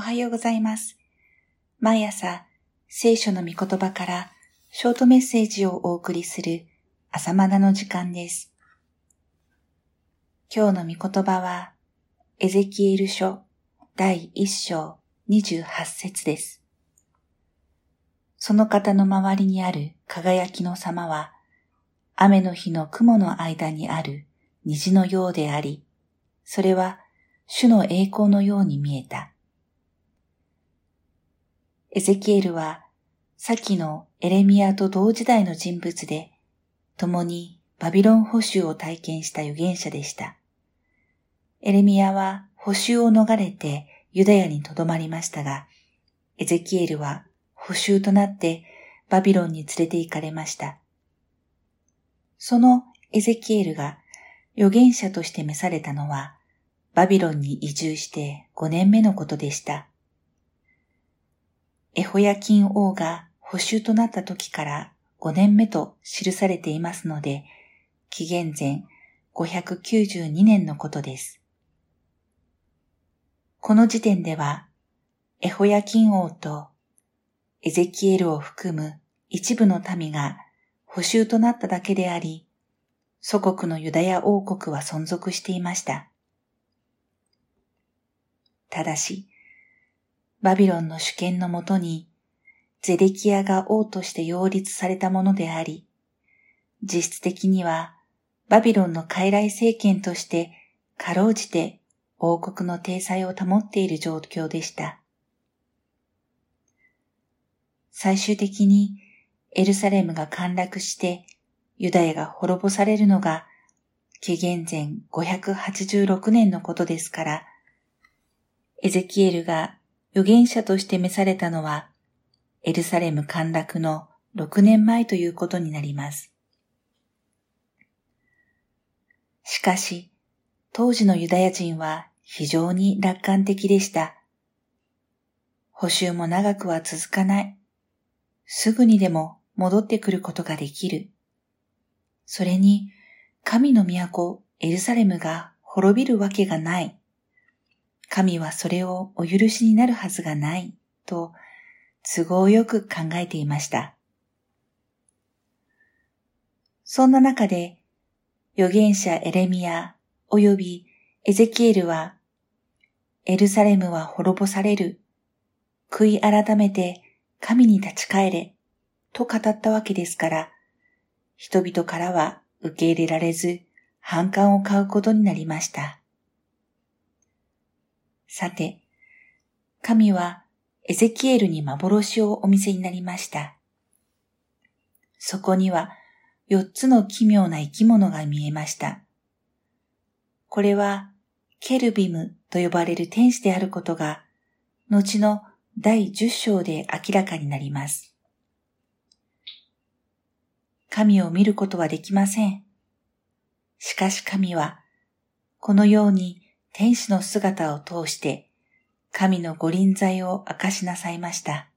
おはようございます。毎朝、聖書の御言葉からショートメッセージをお送りする朝マナの時間です。今日の御言葉は、エゼキエル書第1章28節です。その方の周りにある輝きの様は、雨の日の雲の間にある虹のようであり、それは主の栄光のように見えた。エゼキエルは、先のエレミアと同時代の人物で、共にバビロン捕囚を体験した預言者でした。エレミアは捕囚を逃れてユダヤにとどまりましたが、エゼキエルは捕囚となってバビロンに連れて行かれました。そのエゼキエルが預言者として召されたのは、バビロンに移住して5年目のことでした。エホヤキン王が保守となった時から5年目と記されていますので、紀元前592年のことです。この時点では、エホヤキン王とエゼキエルを含む一部の民が補修となっただけであり、祖国のユダヤ王国は存続していました。ただし、バビロンの主権のもとに、ゼデキアが王として擁立されたものであり、実質的にはバビロンの傀儡政権としてかろうじて王国の体裁を保っている状況でした。最終的にエルサレムが陥落してユダヤが滅ぼされるのが紀元前586年のことですから、エゼキエルが預言者として召されたのは、エルサレム陥落の6年前ということになります。しかし、当時のユダヤ人は非常に楽観的でした。補修も長くは続かない。すぐにでも戻ってくることができる。それに、神の都エルサレムが滅びるわけがない。神はそれをお許しになるはずがないと都合よく考えていました。そんな中で預言者エレミア及びエゼキエルはエルサレムは滅ぼされる。悔い改めて神に立ち返れと語ったわけですから、人々からは受け入れられず反感を買うことになりました。さて、神はエゼキエルに幻をお見せになりました。そこには四つの奇妙な生き物が見えました。これはケルビムと呼ばれる天使であることが、後の第十章で明らかになります。神を見ることはできません。しかし神は、このように天使の姿を通して神の御臨在を明かしなさいました。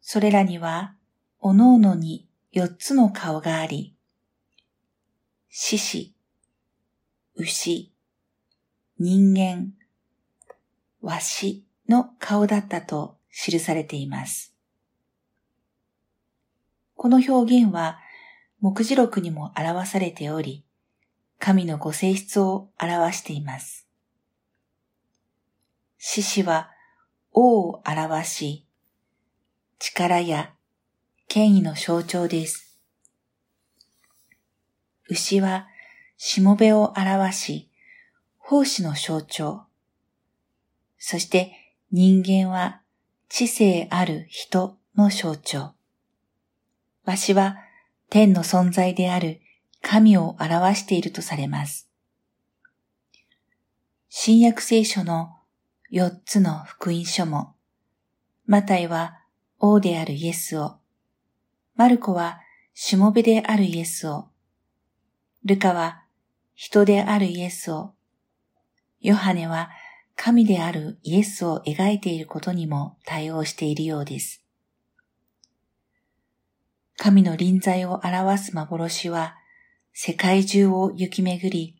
それらには、おのおのに四つの顔があり、獅子、牛、人間、わしの顔だったと記されています。この表現は、目次録にも表されており、神のご性質を表しています。獅子は王を表し、力や権威の象徴です。牛はしもべを表し、奉仕の象徴。そして人間は知性ある人の象徴。わしは天の存在である神を表しているとされます。新約聖書の四つの福音書も、マタイは王であるイエスを、マルコはしもべであるイエスを、ルカは人であるイエスを、ヨハネは神であるイエスを描いていることにも対応しているようです。神の臨在を表す幻は、世界中を行き巡り、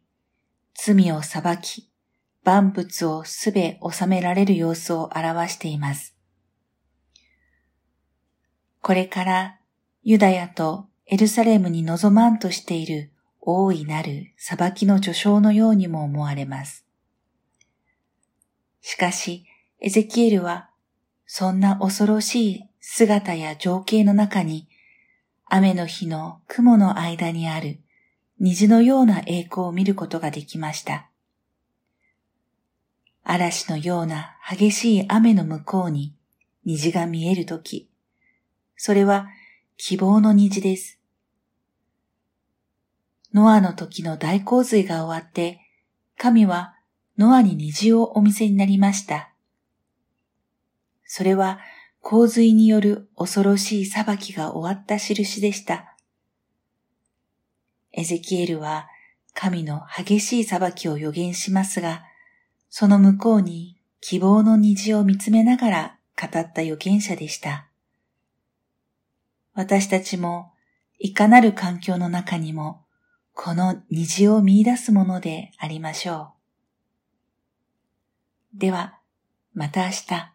罪を裁き、万物をすべ収められる様子を表しています。これからユダヤとエルサレムに望まんとしている大いなる裁きの序章のようにも思われます。しかし、エゼキエルは、そんな恐ろしい姿や情景の中に、雨の日の雲の間にある虹のような栄光を見ることができました。嵐のような激しい雨の向こうに虹が見えるとき、それは希望の虹です。ノアの時の大洪水が終わって、神はノアに虹をお見せになりました。それは洪水による恐ろしい裁きが終わった印でした。エゼキエルは神の激しい裁きを予言しますが、その向こうに希望の虹を見つめながら語った預言者でした。私たちもいかなる環境の中にもこの虹を見出すものでありましょう。では、また明日。